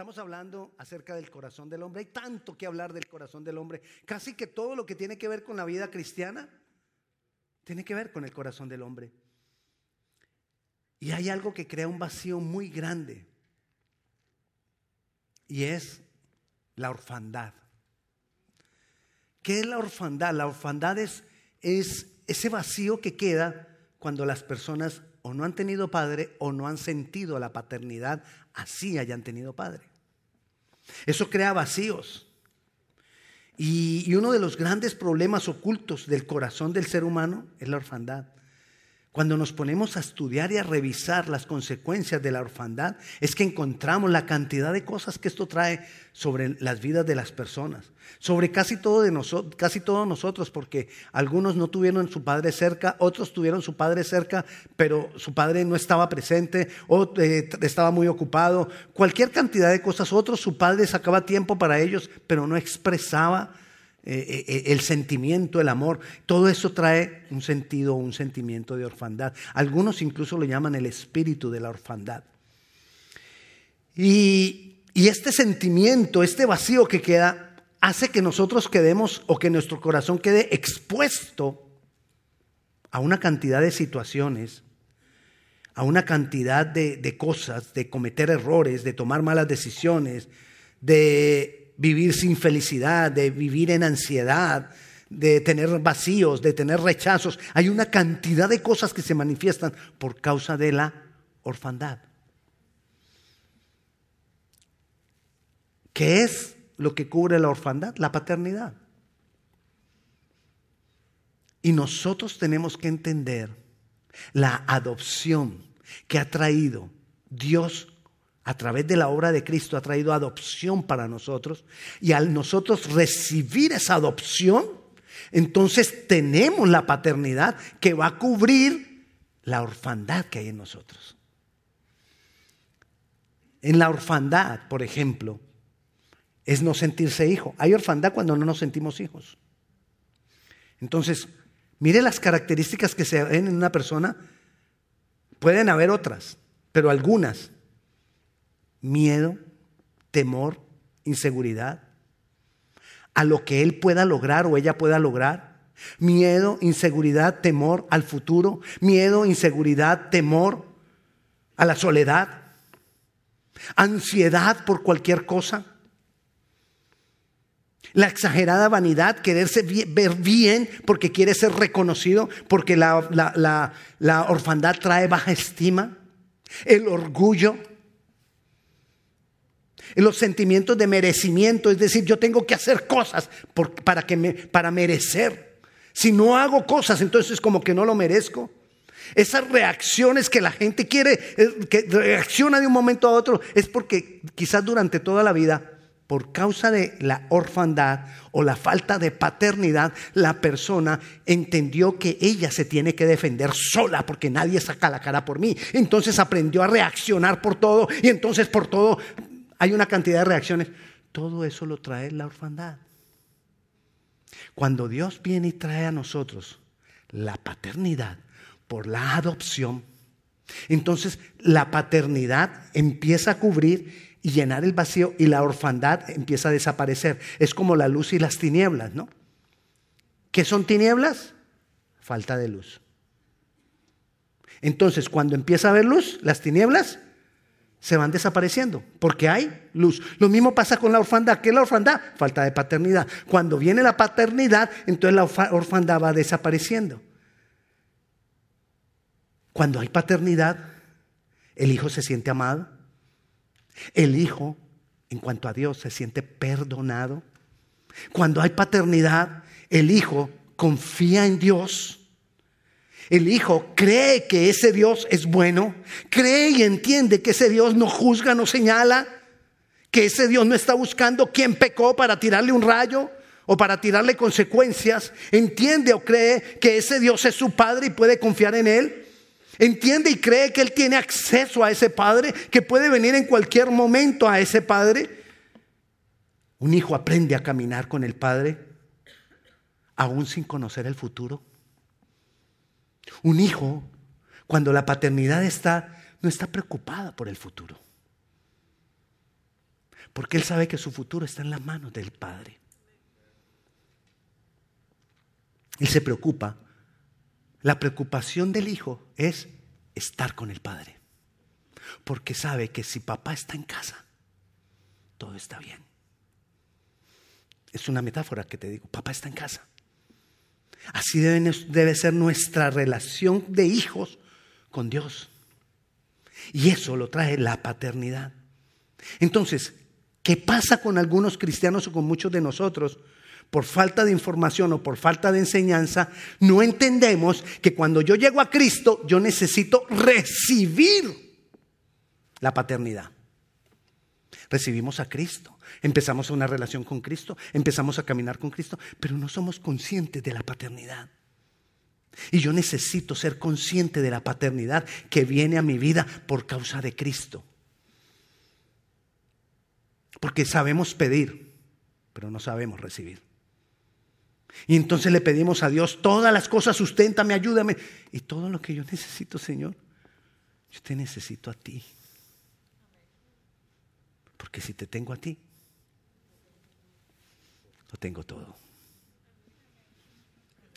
Estamos hablando acerca del corazón del hombre. Hay tanto que hablar del corazón del hombre. Casi que todo lo que tiene que ver con la vida cristiana tiene que ver con el corazón del hombre. Y hay algo que crea un vacío muy grande. Y es la orfandad. ¿Qué es la orfandad? La orfandad es, es ese vacío que queda cuando las personas o no han tenido padre o no han sentido la paternidad así hayan tenido padre. Eso crea vacíos. Y, uno de los grandes problemas ocultos del corazón del ser humano es la orfandad. Cuando nos ponemos a estudiar y a revisar las consecuencias de la orfandad, es que encontramos la cantidad de cosas que esto trae sobre las vidas de las personas, sobre casi, todo de nosotros, casi todos nosotros, porque algunos no tuvieron su padre cerca, otros tuvieron su padre cerca, pero su padre no estaba presente, o eh, estaba muy ocupado, cualquier cantidad de cosas, otros su padre sacaba tiempo para ellos, pero no expresaba eh, eh, el sentimiento, el amor, todo eso trae un sentido, un sentimiento de orfandad. Algunos incluso lo llaman el espíritu de la orfandad. Y, este sentimiento, este vacío que queda, hace que nosotros quedemos o que nuestro corazón quede expuesto a una cantidad de situaciones, a una cantidad de cosas, de cometer errores, de tomar malas decisiones, de vivir sin felicidad, de vivir en ansiedad, de tener vacíos, de tener rechazos. Hay una cantidad de cosas que se manifiestan por causa de la orfandad. ¿Qué es lo que cubre la orfandad? La paternidad. Y nosotros tenemos que entender la adopción que ha traído Dios a través de la obra de Cristo ha traído adopción para nosotros y al nosotros recibir esa adopción, entonces tenemos la paternidad que va a cubrir la orfandad que hay en nosotros. En la orfandad, por ejemplo, es no sentirse hijo. Hay orfandad cuando no nos sentimos hijos. Entonces, mire las características que se ven en una persona. Pueden haber otras, pero algunas miedo, temor, inseguridad a lo que él pueda lograr o ella pueda lograr. Miedo, inseguridad, temor al futuro. Miedo, inseguridad, temor a la soledad. Ansiedad por cualquier cosa. La exagerada vanidad, quererse ver bien porque quiere ser reconocido, porque la, la orfandad trae baja estima. El orgullo, los sentimientos de merecimiento, es decir, yo tengo que hacer cosas para, que me, para merecer. Si no hago cosas, entonces como que no lo merezco. Esas reacciones que la gente quiere, eh, que reacciona de un momento a otro, es porque quizás durante toda la vida, por causa de la orfandad o la falta de paternidad, la persona entendió que ella se tiene que defender sola porque nadie saca la cara por mí. Entonces aprendió a reaccionar por todo y entonces por todo hay una cantidad de reacciones. Todo eso lo trae la orfandad. Cuando Dios viene y trae a nosotros la paternidad por la adopción, entonces la paternidad empieza a cubrir y llenar el vacío y la orfandad empieza a desaparecer. Es como la luz y las tinieblas, ¿no? ¿Qué son tinieblas? Falta de luz. Entonces, cuando empieza a haber luz, las tinieblas se van desapareciendo porque hay luz. Lo mismo pasa con la orfandad. ¿Qué es la orfandad? Falta de paternidad. Cuando viene la paternidad, entonces la orfandad va desapareciendo. Cuando hay paternidad, el hijo se siente amado. El hijo, en cuanto a Dios, se siente perdonado. Cuando hay paternidad, el hijo confía en Dios el Hijo cree que ese Dios es bueno, cree y entiende que ese Dios no juzga, no señala, que ese Dios no está buscando quién pecó para tirarle un rayo o para tirarle consecuencias. Entiende o cree que ese Dios es su Padre y puede confiar en Él. Entiende y cree que Él tiene acceso a ese Padre, que puede venir en cualquier momento a ese Padre. Un hijo aprende a caminar con el Padre aún sin conocer el futuro. Un hijo, cuando la paternidad está, no está preocupada por el futuro. Porque Él sabe que su futuro está en las manos del Padre. Él se preocupa. La preocupación del Hijo es estar con el Padre. Porque sabe que si papá está en casa, todo está bien. Es una metáfora que te digo, papá está en casa. Así debe, ser nuestra relación de hijos con Dios. Y eso lo trae la paternidad. Entonces, ¿qué pasa con algunos cristianos o con muchos de nosotros? Por falta de información o por falta de enseñanza, no entendemos que cuando yo llego a Cristo, yo necesito recibir la paternidad. Recibimos a Cristo, empezamos una relación con Cristo, empezamos a caminar con Cristo, pero no somos conscientes de la paternidad. Y yo necesito ser consciente de la paternidad que viene a mi vida por causa de Cristo. Porque sabemos pedir, pero no sabemos recibir. Y entonces le pedimos a Dios todas las cosas, susténtame, ayúdame. Y todo lo que yo necesito, Señor, yo te necesito a ti. Porque si te tengo a ti, lo tengo todo.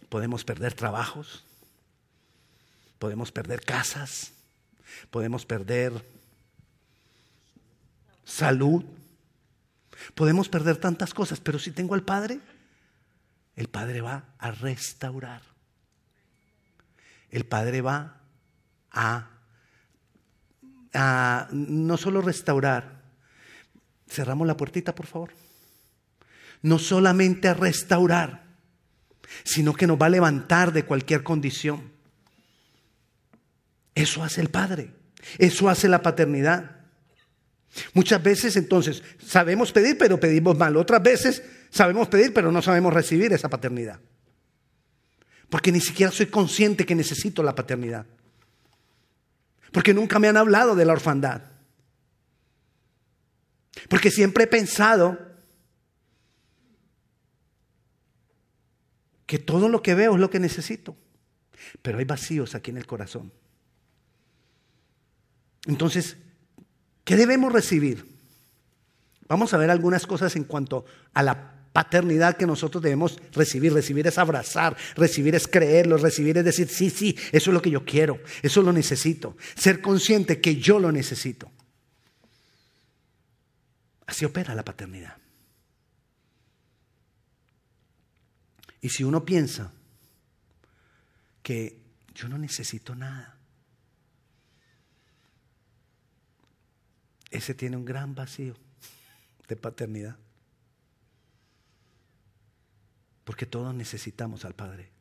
Podemos perder trabajos, podemos perder casas, podemos perder salud, podemos perder tantas cosas, pero si tengo al Padre, el Padre va a restaurar. El Padre va a, a no solo restaurar, cerramos la puertita, por favor no solamente a restaurar, sino que nos va a levantar de cualquier condición. Eso hace el Padre, eso hace la paternidad. Muchas veces entonces sabemos pedir, pero pedimos mal. Otras veces sabemos pedir, pero no sabemos recibir esa paternidad. Porque ni siquiera soy consciente que necesito la paternidad. Porque nunca me han hablado de la orfandad. Porque siempre he pensado que todo lo que veo es lo que necesito, pero hay vacíos aquí en el corazón. Entonces, ¿qué debemos recibir? Vamos a ver algunas cosas en cuanto a la paternidad que nosotros debemos recibir. Recibir es abrazar, recibir es creerlo, recibir es decir, sí, sí, eso es lo que yo quiero, eso lo necesito. Ser consciente que yo lo necesito. Así opera la paternidad. Y si uno piensa que yo no necesito nada, ese tiene un gran vacío de paternidad. Porque todos necesitamos al Padre.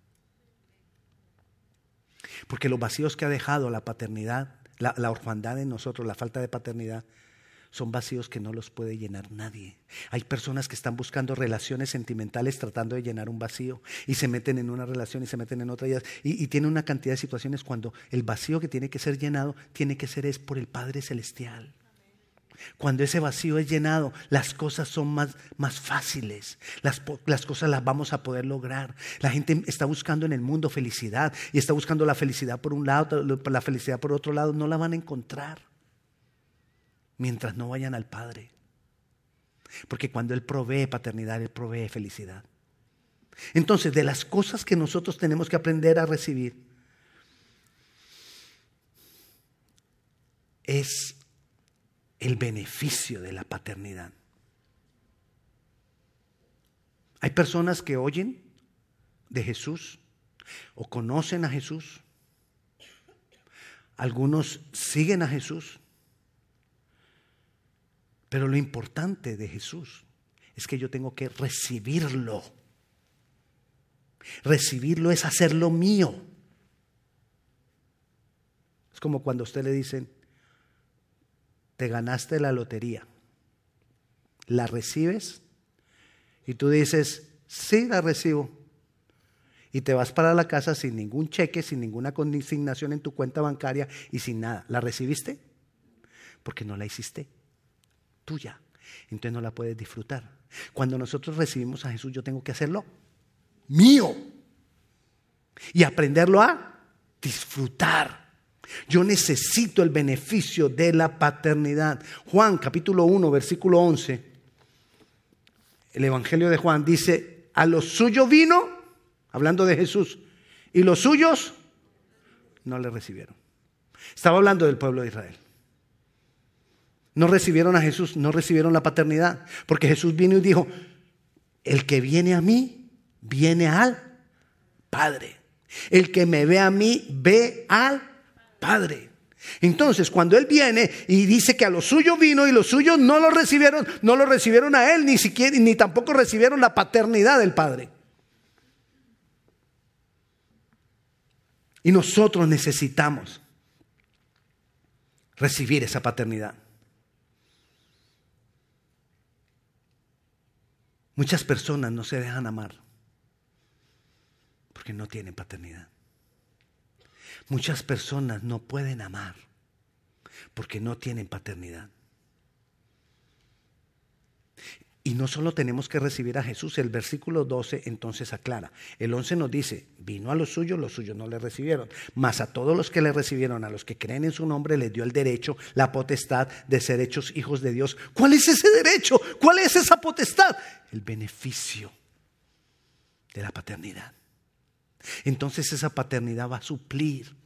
Porque los vacíos que ha dejado la paternidad, la, la orfandad en nosotros, la falta de paternidad, son vacíos que no los puede llenar nadie. Hay personas que están buscando relaciones sentimentales tratando de llenar un vacío y se meten en una relación y se meten en otra y, y, tienen una cantidad de situaciones cuando el vacío que tiene que ser llenado tiene que ser es por el Padre Celestial. Cuando ese vacío es llenado, las cosas son más, más fáciles. Las, las, cosas las vamos a poder lograr. La gente está buscando en el mundo felicidad y está buscando la felicidad por un lado, la felicidad por otro lado. No la van a encontrar mientras no vayan al Padre. Porque cuando Él provee paternidad, Él provee felicidad. Entonces, de las cosas que nosotros tenemos que aprender a recibir, es el beneficio de la paternidad. Hay personas que oyen de Jesús o conocen a Jesús. Algunos siguen a Jesús. Pero lo importante de Jesús es que yo tengo que recibirlo. Recibirlo es hacerlo mío. Es como cuando a usted le dicen, te ganaste la lotería. ¿La recibes? Y tú dices, sí, la recibo. Y te vas para la casa sin ningún cheque, sin ninguna consignación en tu cuenta bancaria y sin nada. ¿La recibiste? Porque no la hiciste tuya. Entonces no la puedes disfrutar. Cuando nosotros recibimos a Jesús, yo tengo que hacerlo mío. Y aprenderlo a disfrutar. Yo necesito el beneficio de la paternidad. Juan capítulo 1, versículo 11, el Evangelio de Juan dice, a los suyos vino, hablando de Jesús, y los suyos no le recibieron. Estaba hablando del pueblo de Israel. No recibieron a Jesús, no recibieron la paternidad, porque Jesús vino y dijo, el que viene a mí, viene al Padre. El que me ve a mí, ve al Padre. Entonces, cuando Él viene y dice que a los suyos vino y los suyos no lo recibieron, no lo recibieron a Él, ni siquiera, ni tampoco recibieron la paternidad del Padre. Y nosotros necesitamos recibir esa paternidad. Muchas personas no se dejan amar porque no tienen paternidad. Muchas personas no pueden amar porque no tienen paternidad. Y no solo tenemos que recibir a Jesús, el versículo 12 entonces aclara. El 11 nos dice, vino a los suyos, los suyos no le recibieron. Mas a todos los que le recibieron, a los que creen en su nombre, les dio el derecho, la potestad de ser hechos hijos de Dios. ¿Cuál es ese derecho? ¿Cuál es esa potestad? El beneficio de la paternidad. Entonces esa paternidad va a suplir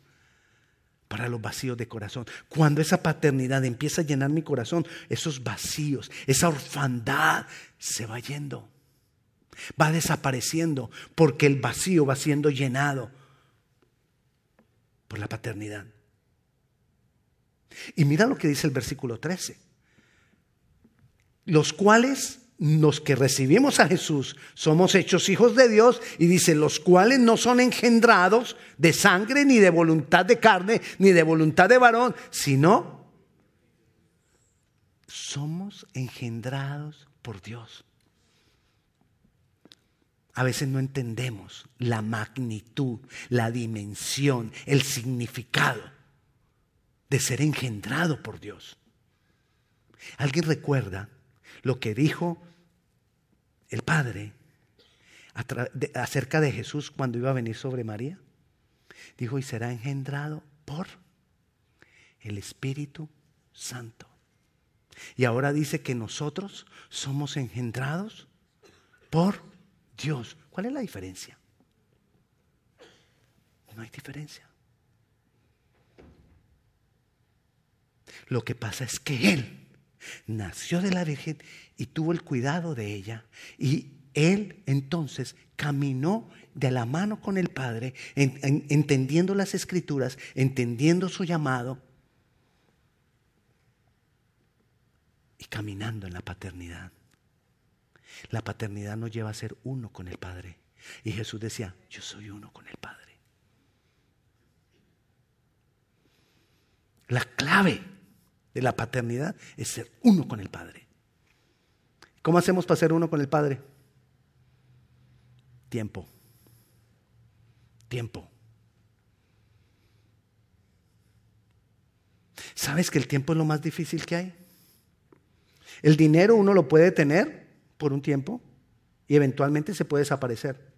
para los vacíos de corazón. Cuando esa paternidad empieza a llenar mi corazón, esos vacíos, esa orfandad se va yendo, va desapareciendo, porque el vacío va siendo llenado por la paternidad. Y mira lo que dice el versículo 13. Los cuales los que recibimos a Jesús somos hechos hijos de Dios y dice, los cuales no son engendrados de sangre ni de voluntad de carne ni de voluntad de varón, sino somos engendrados por Dios. A veces no entendemos la magnitud, la dimensión, el significado de ser engendrado por Dios. ¿Alguien recuerda lo que dijo el Padre acerca de Jesús cuando iba a venir sobre María. Dijo, y será engendrado por el Espíritu Santo. Y ahora dice que nosotros somos engendrados por Dios. ¿Cuál es la diferencia? No hay diferencia. Lo que pasa es que Él nació de la Virgen y tuvo el cuidado de ella. Y él entonces caminó de la mano con el Padre, entendiendo las escrituras, entendiendo su llamado y caminando en la paternidad. La paternidad nos lleva a ser uno con el Padre. Y Jesús decía, yo soy uno con el Padre. La clave de la paternidad es ser uno con el Padre. ¿Cómo hacemos para ser uno con el Padre? Tiempo. Tiempo. ¿Sabes que el tiempo es lo más difícil que hay? El dinero uno lo puede tener por un tiempo y eventualmente se puede desaparecer.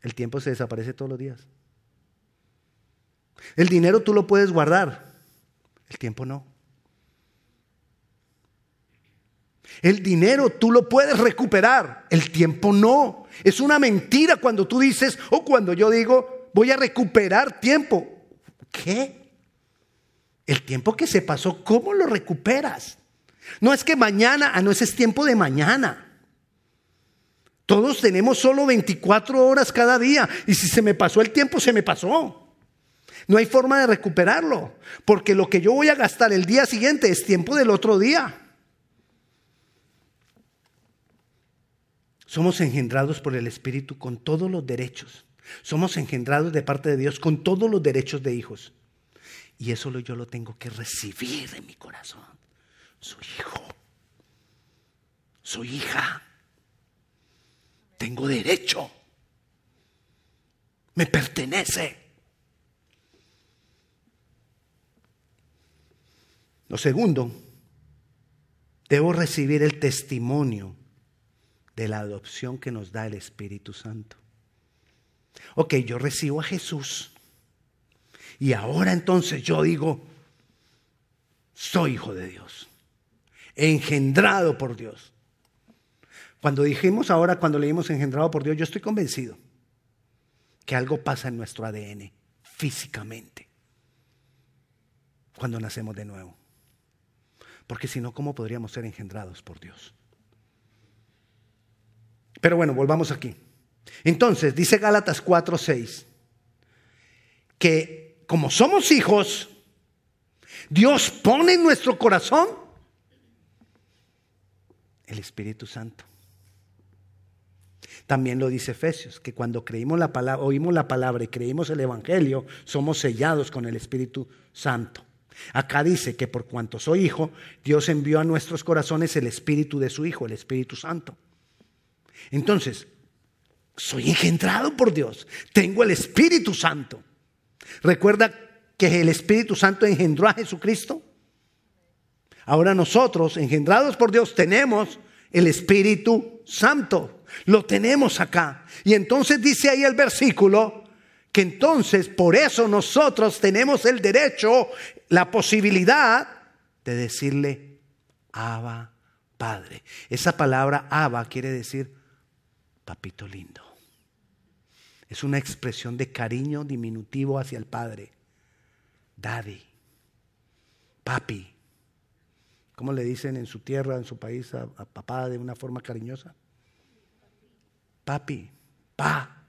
El tiempo se desaparece todos los días. El dinero tú lo puedes guardar, el tiempo no. El dinero tú lo puedes recuperar, el tiempo no. Es una mentira cuando tú dices o cuando yo digo voy a recuperar tiempo. ¿Qué? El tiempo que se pasó, ¿cómo lo recuperas? No es que mañana, ah, no, ese es tiempo de mañana. Todos tenemos solo 24 horas cada día y si se me pasó el tiempo, se me pasó. No hay forma de recuperarlo, porque lo que yo voy a gastar el día siguiente es tiempo del otro día. Somos engendrados por el Espíritu con todos los derechos. Somos engendrados de parte de Dios con todos los derechos de hijos. Y eso yo lo tengo que recibir en mi corazón. Soy hijo. Soy hija. Tengo derecho. Me pertenece. Lo segundo, debo recibir el testimonio de la adopción que nos da el Espíritu Santo. Ok, yo recibo a Jesús Y ahora entonces yo digo, soy hijo de Dios, engendrado por Dios. Cuando dijimos ahora, cuando leímos engendrado por Dios, yo estoy convencido que algo pasa en nuestro ADN físicamente cuando nacemos de nuevo. Porque si no, ¿cómo podríamos ser engendrados por Dios? Pero bueno, volvamos aquí. Entonces, dice Gálatas 4:6, que como somos hijos, Dios pone en nuestro corazón el Espíritu Santo. También lo dice Efesios, que cuando creímos la palabra, oímos la palabra y creímos el Evangelio, somos sellados con el Espíritu Santo. Acá dice que por cuanto soy hijo, Dios envió a nuestros corazones el Espíritu de su Hijo, el Espíritu Santo. Entonces, soy engendrado por Dios, tengo el Espíritu Santo. ¿Recuerda que el Espíritu Santo engendró a Jesucristo? Ahora nosotros, engendrados por Dios, tenemos el Espíritu Santo. Lo tenemos acá. Y entonces dice ahí el versículo que entonces por eso nosotros tenemos el derecho, la posibilidad de decirle, Abba, Padre. Esa palabra Abba quiere decir papito lindo. Es una expresión de cariño diminutivo hacia el Padre. Daddy, papi. ¿Cómo le dicen en su tierra, en su país, a, a papá de una forma cariñosa? papi, pa.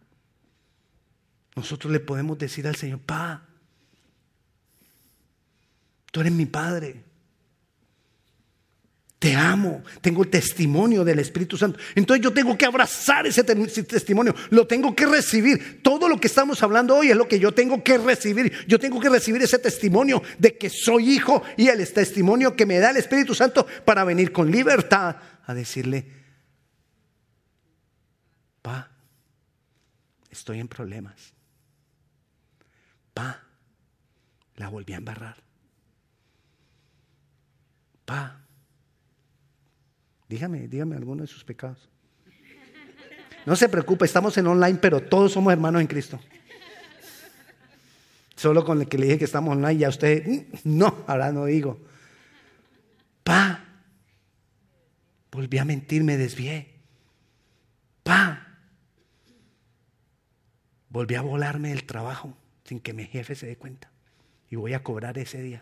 Nosotros le podemos decir al Señor, pa, tú eres mi Padre. Te amo, tengo el testimonio del Espíritu Santo. Entonces yo tengo que abrazar ese, testimonio, lo tengo que recibir. Todo lo que estamos hablando hoy es lo que yo tengo que recibir. Yo tengo que recibir ese testimonio de que soy hijo y el testimonio que me da el Espíritu Santo para venir con libertad a decirle, Pa, estoy en problemas. Pa, la volví a embarrar. Pa, dígame, dígame alguno de sus pecados. No se preocupe, estamos en online, pero todos somos hermanos en Cristo. Solo con el que le dije que estamos online, ya usted, mm, no, ahora no digo. Pa, volví a mentir, me desvié. Pa, Volví a volarme el trabajo sin que mi jefe se dé cuenta. Y voy a cobrar ese día.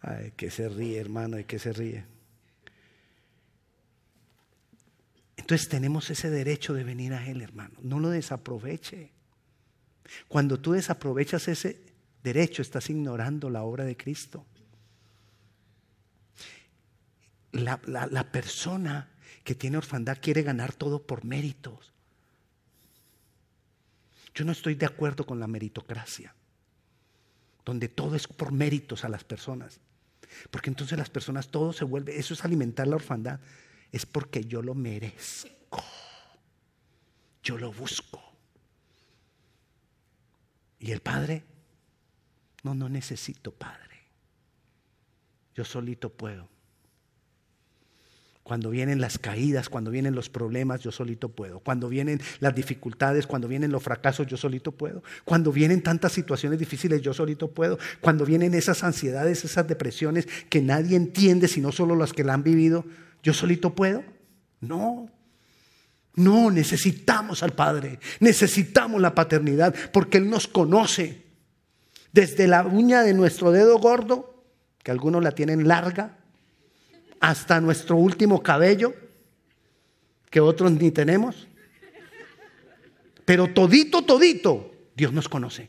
Ay, que se ríe, hermano, y que se ríe. Entonces tenemos ese derecho de venir a Él, hermano. No lo desaproveche. Cuando tú desaprovechas ese derecho, estás ignorando la obra de Cristo. La, la persona que tiene orfandad quiere ganar todo por méritos. Yo no estoy de acuerdo con la meritocracia, donde todo es por méritos a las personas. Porque entonces las personas todo se vuelve, eso es alimentar la orfandad, es porque yo lo merezco, yo lo busco. Y el Padre, no, no necesito Padre, yo solito puedo. Cuando vienen las caídas, cuando vienen los problemas, yo solito puedo. Cuando vienen las dificultades, cuando vienen los fracasos, yo solito puedo. Cuando vienen tantas situaciones difíciles, yo solito puedo. Cuando vienen esas ansiedades, esas depresiones que nadie entiende, sino solo las que la han vivido, yo solito puedo. No. No, necesitamos al Padre, necesitamos la paternidad, porque Él nos conoce. Desde la uña de nuestro dedo gordo, que algunos la tienen larga, hasta nuestro último cabello, que otros ni tenemos. Pero todito, todito, Dios nos conoce.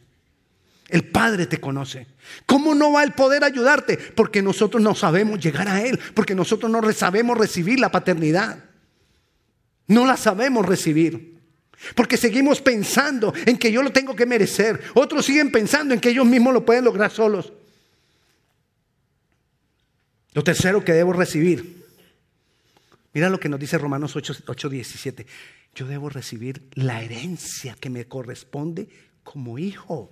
El Padre te conoce. ¿Cómo no va el poder ayudarte? Porque nosotros no sabemos llegar a Él, porque nosotros no sabemos recibir la paternidad. No la sabemos recibir. Porque seguimos pensando en que yo lo tengo que merecer. Otros siguen pensando en que ellos mismos lo pueden lograr solos. Lo tercero que debo recibir. Mira lo que nos dice Romanos 8, 17. Yo debo recibir la herencia que me corresponde como hijo.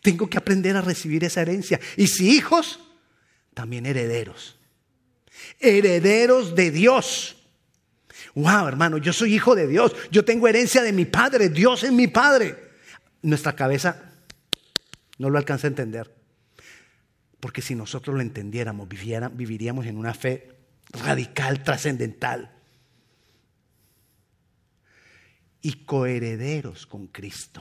Tengo que aprender a recibir esa herencia. Y si hijos, también herederos. Herederos de Dios. Wow, hermano, yo soy hijo de Dios, yo tengo herencia de mi padre, Dios es mi padre. Nuestra cabeza no lo alcanza a entender. Porque si nosotros lo entendiéramos, viviríamos en una fe radical, trascendental. Y coherederos con Cristo.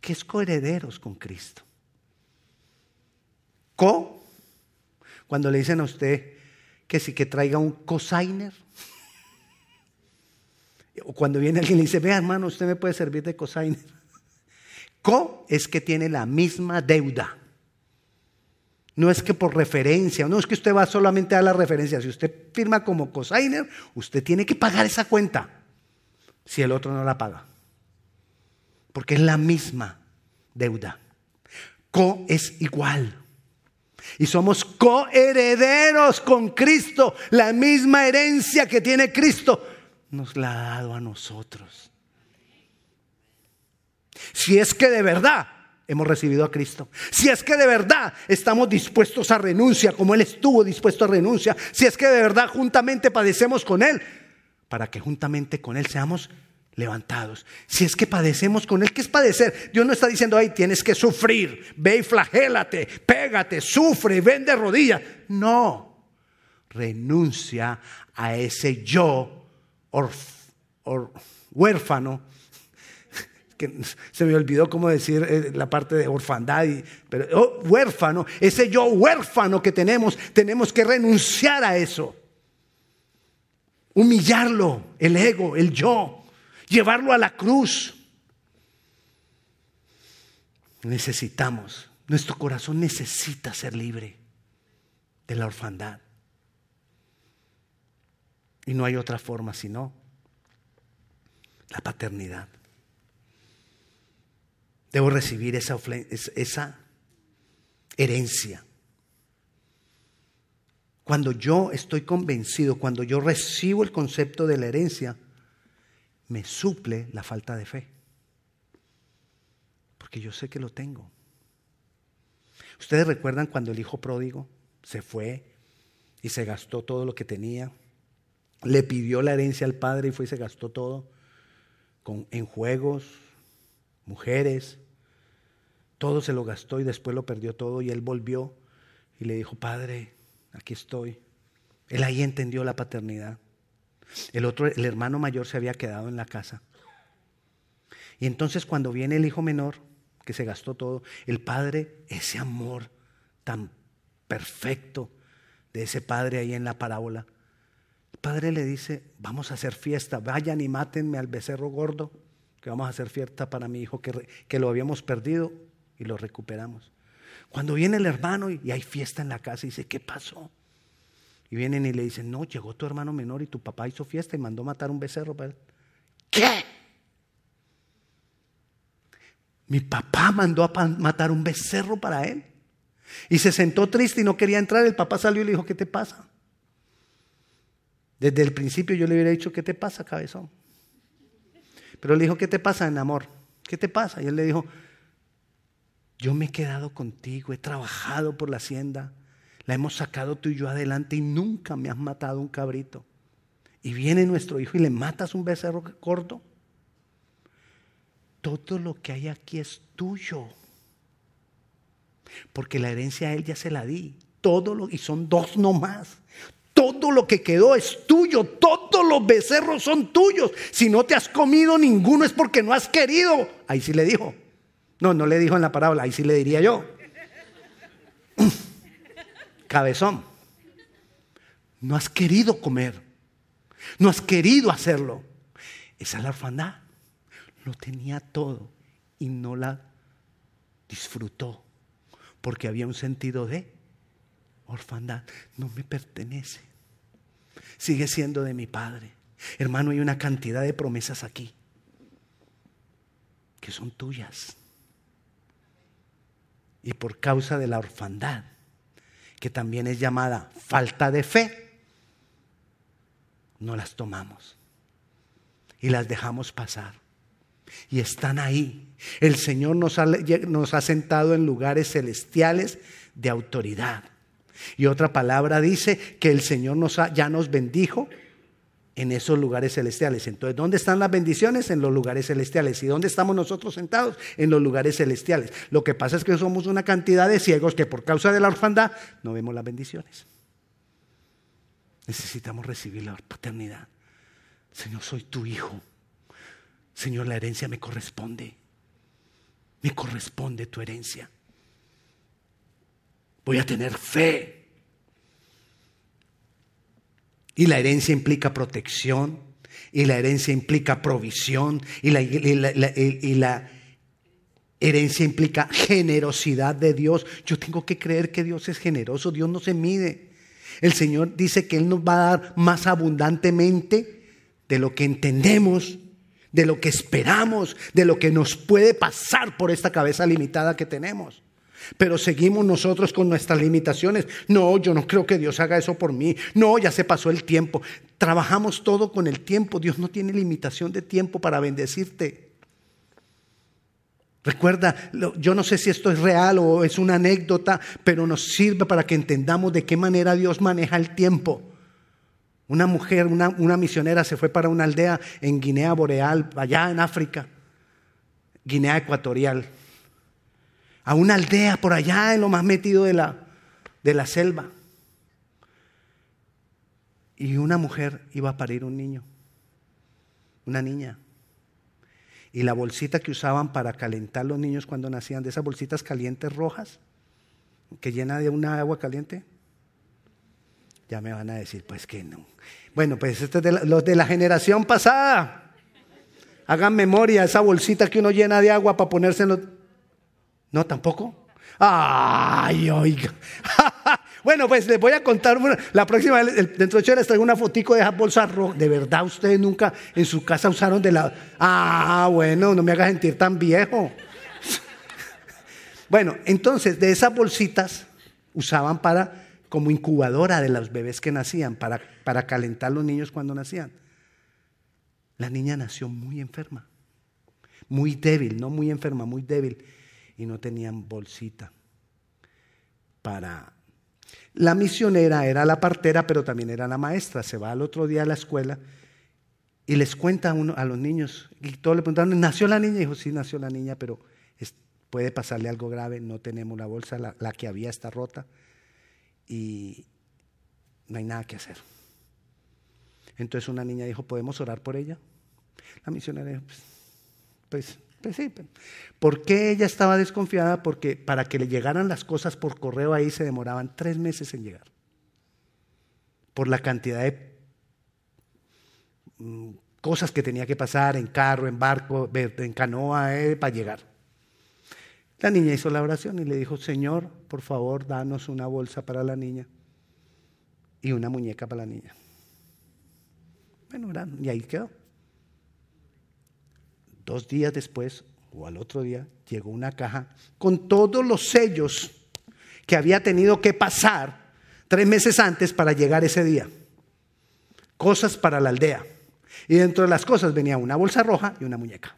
¿Qué es coherederos con Cristo? Co, cuando le dicen a usted que si que traiga un cosigner. O cuando viene alguien y le dice, vea hermano, usted me puede servir de cosigner. Co es que tiene la misma deuda. No es que por referencia, no es que usted va solamente a la referencia. Si usted firma como cosigner, usted tiene que pagar esa cuenta si el otro no la paga. Porque es la misma deuda. Co es igual. Y somos coherederos con Cristo. La misma herencia que tiene Cristo nos la ha dado a nosotros. Si es que de verdad hemos recibido a Cristo. Si es que de verdad estamos dispuestos a renuncia, como Él estuvo dispuesto a renuncia. Si es que de verdad juntamente padecemos con Él, para que juntamente con Él seamos levantados. Si es que padecemos con Él, ¿qué es padecer? Dios no está diciendo, ahí tienes que sufrir, ve y flagélate, pégate, sufre, ven de rodillas. No, renuncia a ese yo huérfano. Se me olvidó cómo decir eh, la parte de orfandad, pero oh, huérfano, ese yo huérfano que tenemos, tenemos que renunciar a eso. Humillarlo, el ego, el yo llevarlo a la cruz. Necesitamos, nuestro corazón necesita ser libre de la orfandad. Y no hay otra forma sino la paternidad. Debo recibir esa, herencia. Cuando yo estoy convencido, cuando yo recibo el concepto de la herencia, me suple la falta de fe. Porque yo sé que lo tengo. Ustedes recuerdan cuando el hijo pródigo se fue y se gastó todo lo que tenía. Le pidió la herencia al padre y fue y se gastó todo con, en juegos, mujeres. Todo se lo gastó y después lo perdió todo y él volvió y le dijo, Padre, aquí estoy. Él ahí entendió la paternidad. El otro, el hermano mayor se había quedado en la casa. Y entonces cuando viene el hijo menor, que se gastó todo, el padre, ese amor tan perfecto de ese padre ahí en la parábola, el padre le dice, vamos a hacer fiesta, vayan y mátenme al becerro gordo, que vamos a hacer fiesta para mi hijo, que, que lo habíamos perdido y lo recuperamos. Cuando viene el hermano y hay fiesta en la casa, y dice, ¿qué pasó? Y vienen y le dicen, no, llegó tu hermano menor y tu papá hizo fiesta y mandó matar un becerro para él. ¿Qué? Mi papá mandó a matar un becerro para él. Y se sentó triste y no quería entrar. El papá salió y le dijo, ¿qué te pasa? Desde el principio yo le hubiera dicho, ¿qué te pasa, cabezón? Pero le dijo, ¿qué te pasa en amor? ¿Qué te pasa? Y él le dijo, yo me he quedado contigo, he trabajado por la hacienda, la hemos sacado tú y yo adelante y nunca me has matado un cabrito. Y viene nuestro hijo y le matas un becerro corto. Todo lo que hay aquí es tuyo. Porque la herencia a él ya se la di. Todo lo, y son dos nomás. Todo lo que quedó es tuyo. Todos los becerros son tuyos. Si no te has comido ninguno es porque no has querido. Ahí sí le dijo. No, no le dijo en la parábola. Ahí sí le diría yo cabezón. No has querido comer. No has querido hacerlo. Esa es la orfandad. Lo tenía todo y no la disfrutó porque había un sentido de orfandad. No me pertenece. Sigue siendo de mi padre. Hermano, hay una cantidad de promesas aquí que son tuyas. Y por causa de la orfandad, que también es llamada falta de fe, no las tomamos y las dejamos pasar. Y están ahí. El Señor nos ha, nos ha sentado en lugares celestiales de autoridad. Y otra palabra dice que el Señor nos ya nos bendijo en esos lugares celestiales. Entonces, ¿dónde están las bendiciones? En los lugares celestiales. ¿Y dónde estamos nosotros sentados? En los lugares celestiales. Lo que pasa es que somos una cantidad de ciegos que por causa de la orfandad no vemos las bendiciones. Necesitamos recibir la paternidad. Señor, soy tu hijo. Señor, la herencia me corresponde. Me corresponde tu herencia. Voy a tener fe. Y la herencia implica protección, y la herencia implica provisión, y la, herencia implica generosidad de Dios. Yo tengo que creer que Dios es generoso, Dios no se mide. El Señor dice que Él nos va a dar más abundantemente de lo que entendemos, de lo que esperamos, de lo que nos puede pasar por esta cabeza limitada que tenemos. Pero seguimos nosotros con nuestras limitaciones. No, yo no creo que Dios haga eso por mí. No, ya se pasó el tiempo. Trabajamos todo con el tiempo. Dios no tiene limitación de tiempo para bendecirte. Recuerda, yo no sé si esto es real o es una anécdota, pero nos sirve para que entendamos de qué manera Dios maneja el tiempo. Una mujer, una, misionera se fue para una aldea en Guinea Boreal, allá en África, Guinea Ecuatorial a una aldea por allá en lo más metido de la, de la selva. Y una mujer iba a parir un niño, una niña. Y la bolsita que usaban para calentar los niños cuando nacían, de esas bolsitas calientes rojas, que llena de una agua caliente, ya me van a decir, pues que no. Bueno, pues esto es de los de la generación pasada. Hagan memoria, esa bolsita que uno llena de agua para los ¿No tampoco? Ay, oiga. bueno, pues les voy a contar la próxima vez, dentro de ocho les traigo una fotico de esas bolsas rojas. De verdad, ustedes nunca en su casa usaron de la. Ah, bueno, no me hagas sentir tan viejo. bueno, entonces, de esas bolsitas usaban para como incubadora de los bebés que nacían, para, para calentar los niños cuando nacían. La niña nació muy enferma, muy débil, no muy enferma, muy débil y no tenían bolsita para... La misionera era la partera, pero también era la maestra. Se va al otro día a la escuela y les cuenta a, uno, a los niños. Y todos le preguntaron, ¿nació la niña? Y dijo, sí, nació la niña, pero puede pasarle algo grave. No tenemos la bolsa, la, que había está rota y no hay nada que hacer. Entonces una niña dijo, ¿podemos orar por ella? La misionera dijo, pues, pues ¿Por qué ella estaba desconfiada? Porque para que le llegaran las cosas por correo ahí se demoraban tres meses en llegar. Por la cantidad de mm, cosas que tenía que pasar en carro, en barco, en canoa, eh, para llegar. La niña hizo la oración y le dijo, Señor, por favor, danos una bolsa para la niña y una muñeca para la niña. Bueno, y ahí quedó. Dos días después, o al otro día, llegó una caja con todos los sellos que había tenido que pasar tres meses antes para llegar ese día. Cosas para la aldea. Y dentro de las cosas venía una bolsa roja y una muñeca.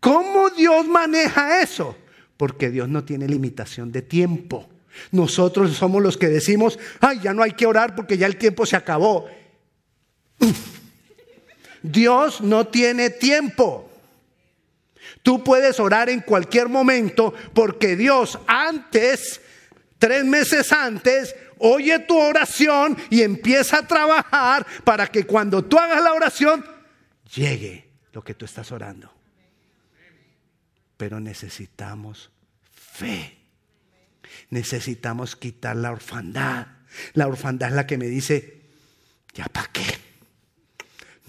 ¿Cómo Dios maneja eso? Porque Dios no tiene limitación de tiempo. Nosotros somos los que decimos, ay, ya no hay que orar porque ya el tiempo se acabó. Dios no tiene tiempo. Tú puedes orar en cualquier momento porque Dios antes, tres meses antes, oye tu oración y empieza a trabajar para que cuando tú hagas la oración llegue lo que tú estás orando. Pero necesitamos fe. Necesitamos quitar la orfandad. La orfandad es la que me dice, ¿ya para qué?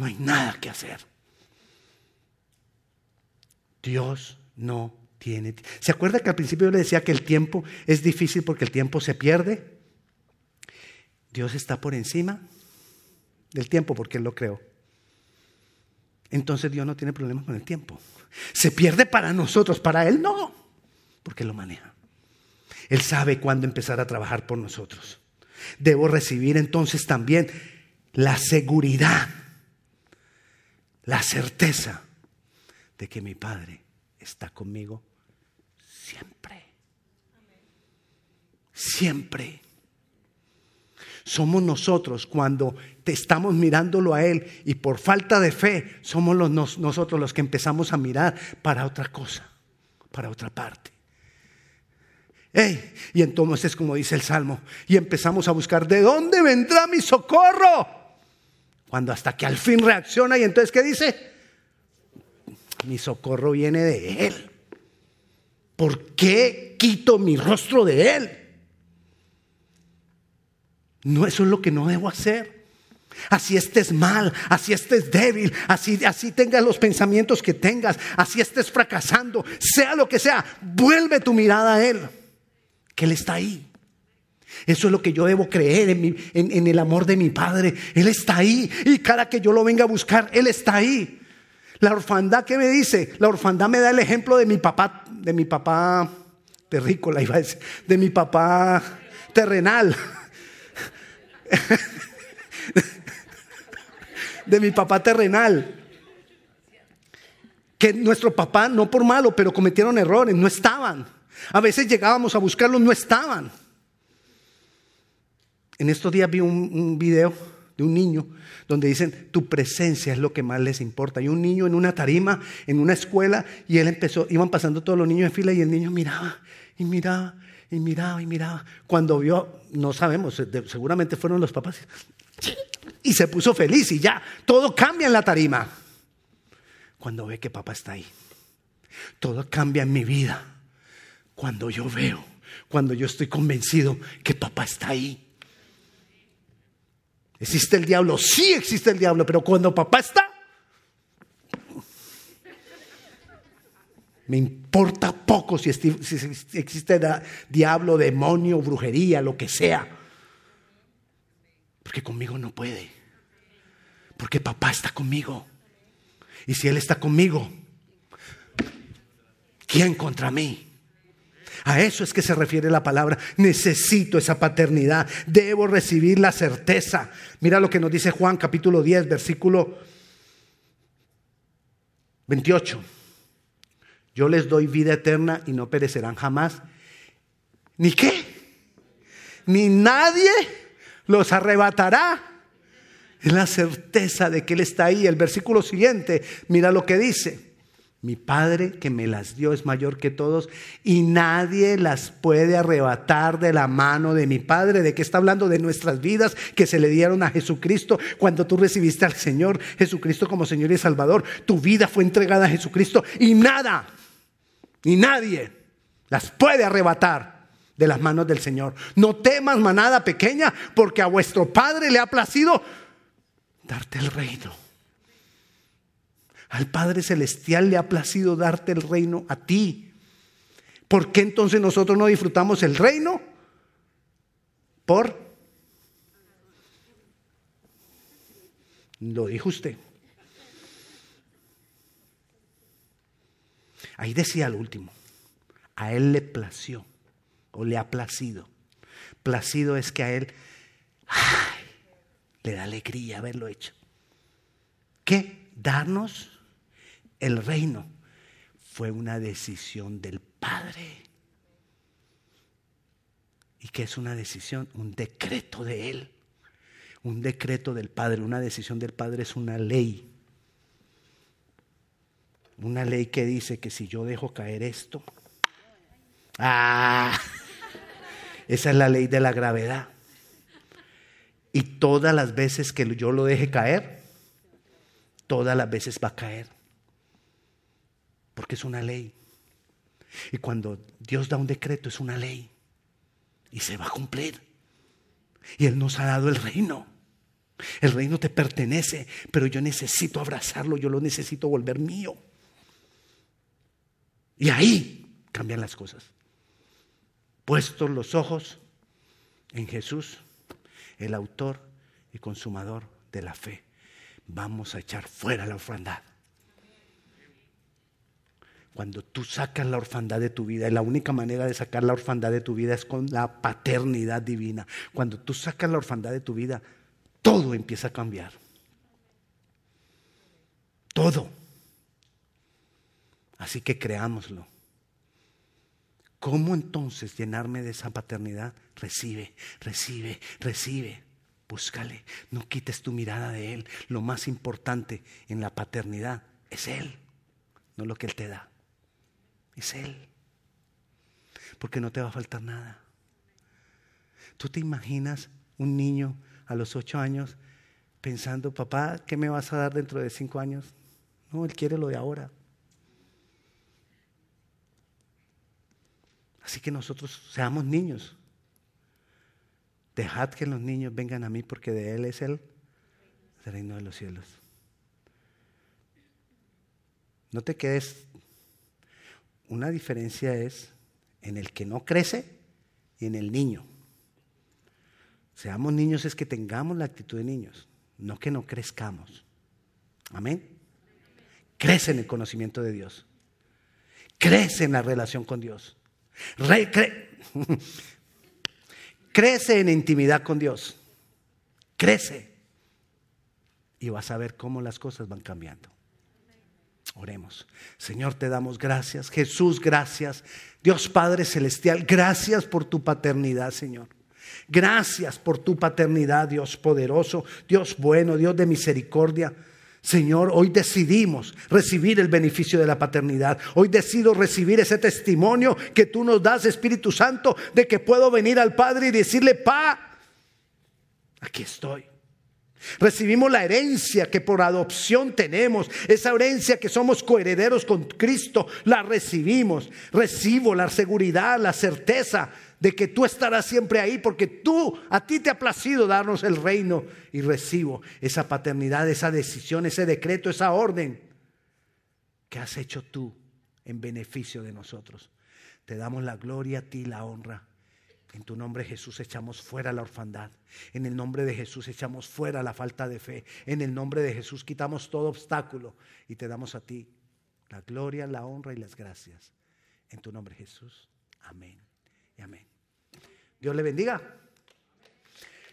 No hay nada que hacer. Dios no tiene. ¿Se acuerda que al principio yo le decía que el tiempo es difícil porque el tiempo se pierde? Dios está por encima del tiempo porque Él lo creó. Entonces Dios no tiene problemas con el tiempo. Se pierde para nosotros, para Él no, porque lo maneja. Él sabe cuándo empezar a trabajar por nosotros. Debo recibir entonces también la seguridad la certeza de que mi Padre está conmigo siempre. Siempre. somos nosotros cuando te estamos mirándolo a Él y por falta de fe somos los, nosotros los que empezamos a mirar para otra cosa, para otra parte. y entonces, como dice el Salmo, y empezamos a buscar, ¿de dónde vendrá mi socorro? Cuando hasta que al fin reacciona y entonces, ¿qué dice? Mi socorro viene de Él. ¿Por qué quito mi rostro de Él? No, eso es lo que no debo hacer. Así estés mal, así estés débil, así, así tengas los pensamientos que tengas, así estés fracasando, sea lo que sea, vuelve tu mirada a Él, que Él está ahí. Eso es lo que yo debo creer en, en, el amor de mi Padre. Él está ahí y cada que yo lo venga a buscar, Él está ahí. La orfandad, ¿qué me dice? La orfandad me da el ejemplo de mi papá, de mi papá terrícola, iba a decir, de mi papá terrenal. de mi papá terrenal. Que nuestro papá, no por malo, pero cometieron errores, no estaban. A veces llegábamos a buscarlos, no estaban. En estos días vi un, video de un niño donde dicen, tu presencia es lo que más les importa. Y un niño en una tarima, en una escuela, y él empezó, iban pasando todos los niños en fila y el niño miraba y miraba y miraba y miraba. Cuando vio, no sabemos, seguramente fueron los papás, y se puso feliz y ya, todo cambia en la tarima. Cuando ve que papá está ahí, todo cambia en mi vida. Cuando yo veo, cuando yo estoy convencido que papá está ahí. ¿Existe el diablo? Sí existe el diablo, pero cuando papá está, me importa poco si existe diablo, demonio, brujería, lo que sea. Porque conmigo no puede. Porque papá está conmigo. Y si Él está conmigo, ¿quién contra mí? A eso es que se refiere la palabra. Necesito esa paternidad. Debo recibir la certeza. Mira lo que nos dice Juan capítulo 10, versículo 28. Yo les doy vida eterna y no perecerán jamás. ¿Ni qué? Ni nadie los arrebatará. Es la certeza de que Él está ahí. El versículo siguiente, mira lo que dice. Mi Padre que me las dio es mayor que todos y nadie las puede arrebatar de la mano de mi Padre. ¿De qué está hablando? De nuestras vidas que se le dieron a Jesucristo cuando tú recibiste al Señor Jesucristo como Señor y Salvador. Tu vida fue entregada a Jesucristo y nada, ni nadie las puede arrebatar de las manos del Señor. No temas manada pequeña porque a vuestro Padre le ha placido darte el reino. Al Padre Celestial le ha placido darte el reino a ti. ¿Por qué entonces nosotros no disfrutamos el reino? Por... Lo dijo usted. Ahí decía el último. A él le plació o le ha placido. Placido es que a él le da alegría haberlo hecho. ¿Qué? Darnos el reino fue una decisión del Padre. ¿Y qué es una decisión? Un decreto de Él. Un decreto del Padre, una decisión del Padre es una ley. Una ley que dice que si yo dejo caer esto, ah, esa es la ley de la gravedad. Y todas las veces que yo lo deje caer, todas las veces va a caer porque es una ley. Y cuando Dios da un decreto es una ley y se va a cumplir. Y Él nos ha dado el reino. El reino te pertenece, pero yo necesito abrazarlo, yo lo necesito volver mío. Y ahí cambian las cosas. Puestos los ojos en Jesús, el autor y consumador de la fe, vamos a echar fuera la orfandad. Cuando tú sacas la orfandad de tu vida, y la única manera de sacar la orfandad de tu vida es con la paternidad divina. Cuando tú sacas la orfandad de tu vida, todo empieza a cambiar. Todo. Así que creámoslo. ¿Cómo entonces llenarme de esa paternidad? Recibe, recibe, recibe. Búscale, no quites tu mirada de Él. Lo más importante en la paternidad es Él, no lo que Él te da. Es Él. Porque no te va a faltar nada. ¿Tú te imaginas un niño a los ocho años pensando, papá, ¿qué me vas a dar dentro de cinco años? No, Él quiere lo de ahora. Así que nosotros seamos niños. Dejad que los niños vengan a mí porque de Él es el reino de los cielos. No te quedes. Una diferencia es en el que no crece y en el niño. Seamos niños es que tengamos la actitud de niños, no que no crezcamos. Amén. Crece en el conocimiento de Dios. Crece en la relación con Dios. crece en intimidad con Dios. Crece. Y vas a ver cómo las cosas van cambiando. Oremos. Señor, te damos gracias. Jesús, gracias. Dios Padre Celestial, gracias por tu paternidad, Señor. Gracias por tu paternidad, Dios poderoso, Dios bueno, Dios de misericordia. Señor, hoy decidimos recibir el beneficio de la paternidad. Hoy decido recibir ese testimonio que tú nos das, Espíritu Santo, de que puedo venir al Padre y decirle, pa, aquí estoy. Recibimos la herencia que por adopción tenemos, esa herencia que somos coherederos con Cristo, la recibimos. Recibo la seguridad, la certeza de que tú estarás siempre ahí porque tú, a ti te ha placido darnos el reino y recibo esa paternidad, esa decisión, ese decreto, esa orden que has hecho tú en beneficio de nosotros. Te damos la gloria a ti, la honra. En tu nombre Jesús echamos fuera la orfandad. En el nombre de Jesús echamos fuera la falta de fe. En el nombre de Jesús quitamos todo obstáculo y te damos a ti la gloria, la honra y las gracias. En tu nombre Jesús. Amén y amén. Dios le bendiga.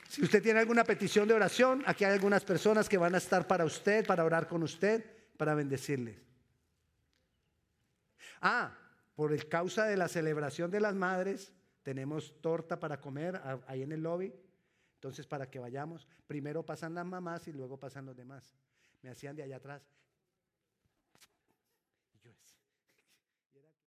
Si usted tiene alguna petición de oración, aquí hay algunas personas que van a estar para usted, para orar con usted, para bendecirle. Ah, por el causa de la celebración de las madres, tenemos torta para comer ahí en el lobby. Entonces, para que vayamos, primero pasan las mamás y luego pasan los demás. Me hacían de allá atrás.